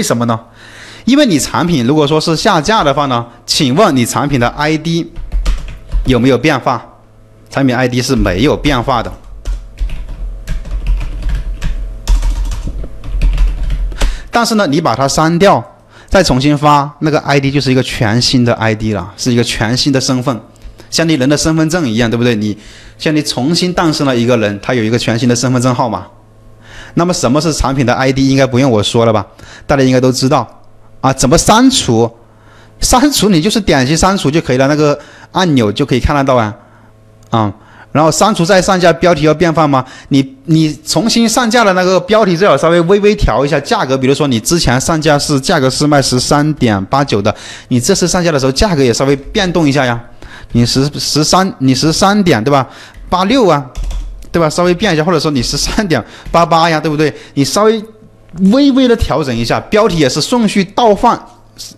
为什么呢？因为你产品如果说是下架的话呢，请问你产品的 ID 有没有变化？产品 ID 是没有变化的。但是呢，你把它删掉，再重新发，那个 ID 就是一个全新的 ID 了，是一个全新的身份，像你人的身份证一样，对不对？你像你重新诞生了一个人，他有一个全新的身份证号码。那么什么是产品的 ID？应该不用我说了吧？大家应该都知道啊。怎么删除？删除你就是点击删除就可以了，那个按钮就可以看得到啊，啊。然后删除再上架，标题要变换吗？你你重新上架的那个标题最好稍微微微调一下，价格，比如说你之前上架是价格是卖十三点八九的，你这次上架的时候价格也稍微变动一下呀。你十十三你十三点对吧？八六啊，对吧？稍微变一下，或者说你十三点八八呀，对不对？你稍微微微的调整一下，标题也是顺序倒放，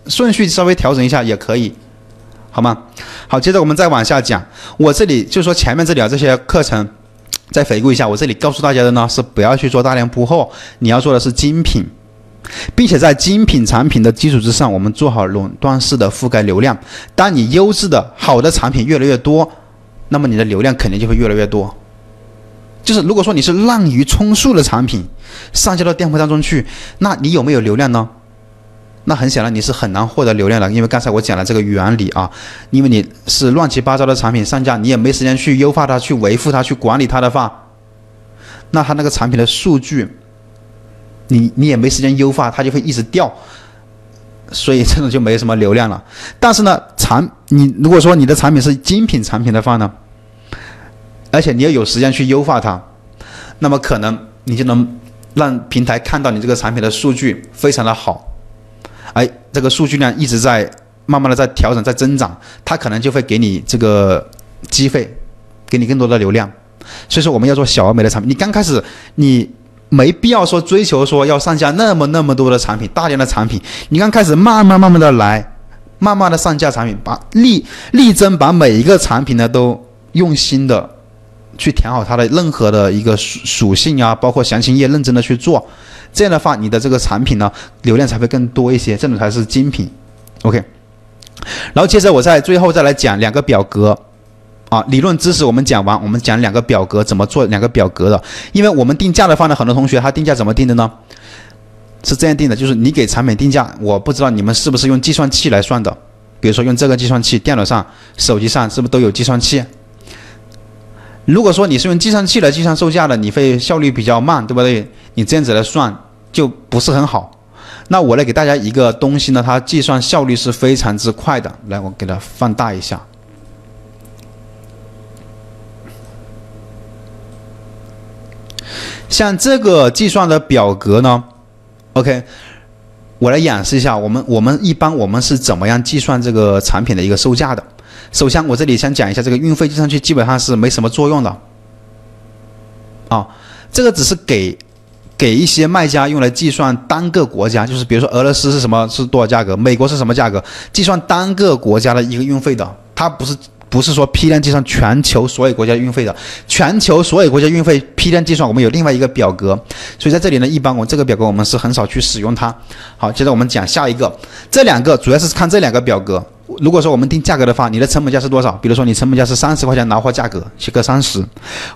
顺序稍微调整一下也可以。好吗？好，接着我们再往下讲。我这里就说前面这里啊，这些课程再回顾一下。我这里告诉大家的呢是不要去做大量铺货，你要做的是精品，并且在精品产品的基础之上，我们做好垄断式的覆盖流量。当你优质的好的产品越来越多，那么你的流量肯定就会越来越多。就是如果说你是滥竽充数的产品上架到店铺当中去，那你有没有流量呢？那很显然你是很难获得流量的，因为刚才我讲了这个原理啊，因为你是乱七八糟的产品上架，你也没时间去优化它、去维护它、去管理它的话，那它那个产品的数据，你你也没时间优化，它就会一直掉，所以这种就没什么流量了。但是呢，产你如果说你的产品是精品产品的话呢，而且你要有时间去优化它，那么可能你就能让平台看到你这个产品的数据非常的好。哎，这个数据量一直在慢慢的在调整，在增长，它可能就会给你这个机会，给你更多的流量。所以说我们要做小而美的产品。你刚开始你没必要说追求说要上架那么那么多的产品，大量的产品。你刚开始慢慢慢慢的来，慢慢的上架产品，把力力争把每一个产品呢都用心的去填好它的任何的一个属属性啊，包括详情页，认真的去做。这样的话，你的这个产品呢，流量才会更多一些，这种才是精品。OK，然后接着我在最后再来讲两个表格，啊，理论知识我们讲完，我们讲两个表格怎么做两个表格的。因为我们定价的话呢，很多同学他定价怎么定的呢？是这样定的，就是你给产品定价，我不知道你们是不是用计算器来算的，比如说用这个计算器，电脑上、手机上是不是都有计算器？如果说你是用计算器来计算售价的，你会效率比较慢，对不对？你这样子来算就不是很好。那我来给大家一个东西呢，它计算效率是非常之快的。来，我给它放大一下。像这个计算的表格呢，OK，我来演示一下。我们我们一般我们是怎么样计算这个产品的一个售价的？首先，我这里先讲一下这个运费计算器，基本上是没什么作用的。啊，这个只是给给一些卖家用来计算单个国家，就是比如说俄罗斯是什么是多少价格，美国是什么价格，计算单个国家的一个运费的，它不是。不是说批量计算全球所有国家运费的，全球所有国家运费批量计算，我们有另外一个表格，所以在这里呢，一般我这个表格我们是很少去使用它。好，接着我们讲下一个，这两个主要是看这两个表格。如果说我们定价格的话，你的成本价是多少？比如说你成本价是三十块钱拿货价格，写个三十，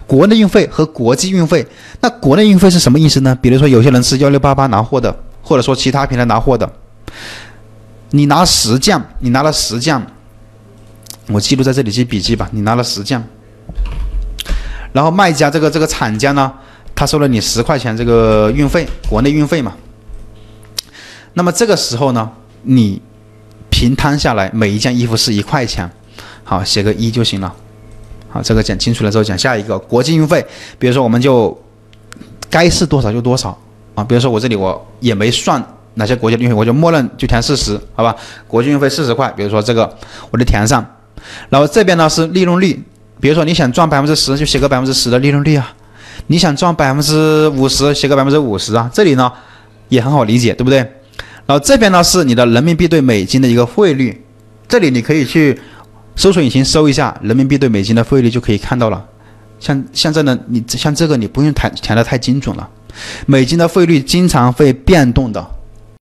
国内运费和国际运费。那国内运费是什么意思呢？比如说有些人是幺六八八拿货的，或者说其他平台拿货的，你拿十件，你拿了十件。我记录在这里记笔记吧。你拿了十件，然后卖家这个这个厂家呢，他收了你十块钱这个运费，国内运费嘛。那么这个时候呢，你平摊下来每一件衣服是一块钱，好写个一就行了。好，这个讲清楚了之后，讲下一个国际运费。比如说我们就该是多少就多少啊。比如说我这里我也没算哪些国家运费，我就默认就填四十，好吧？国际运费四十块。比如说这个我就填上。然后这边呢是利润率，比如说你想赚百分之十，就写个百分之十的利润率啊；你想赚百分之五十，写个百分之五十啊。这里呢也很好理解，对不对？然后这边呢是你的人民币对美金的一个汇率，这里你可以去搜索引擎搜一下人民币对美金的汇率，就可以看到了。像像这呢，你像这个你不用填填的太精准了，美金的汇率经常会变动的。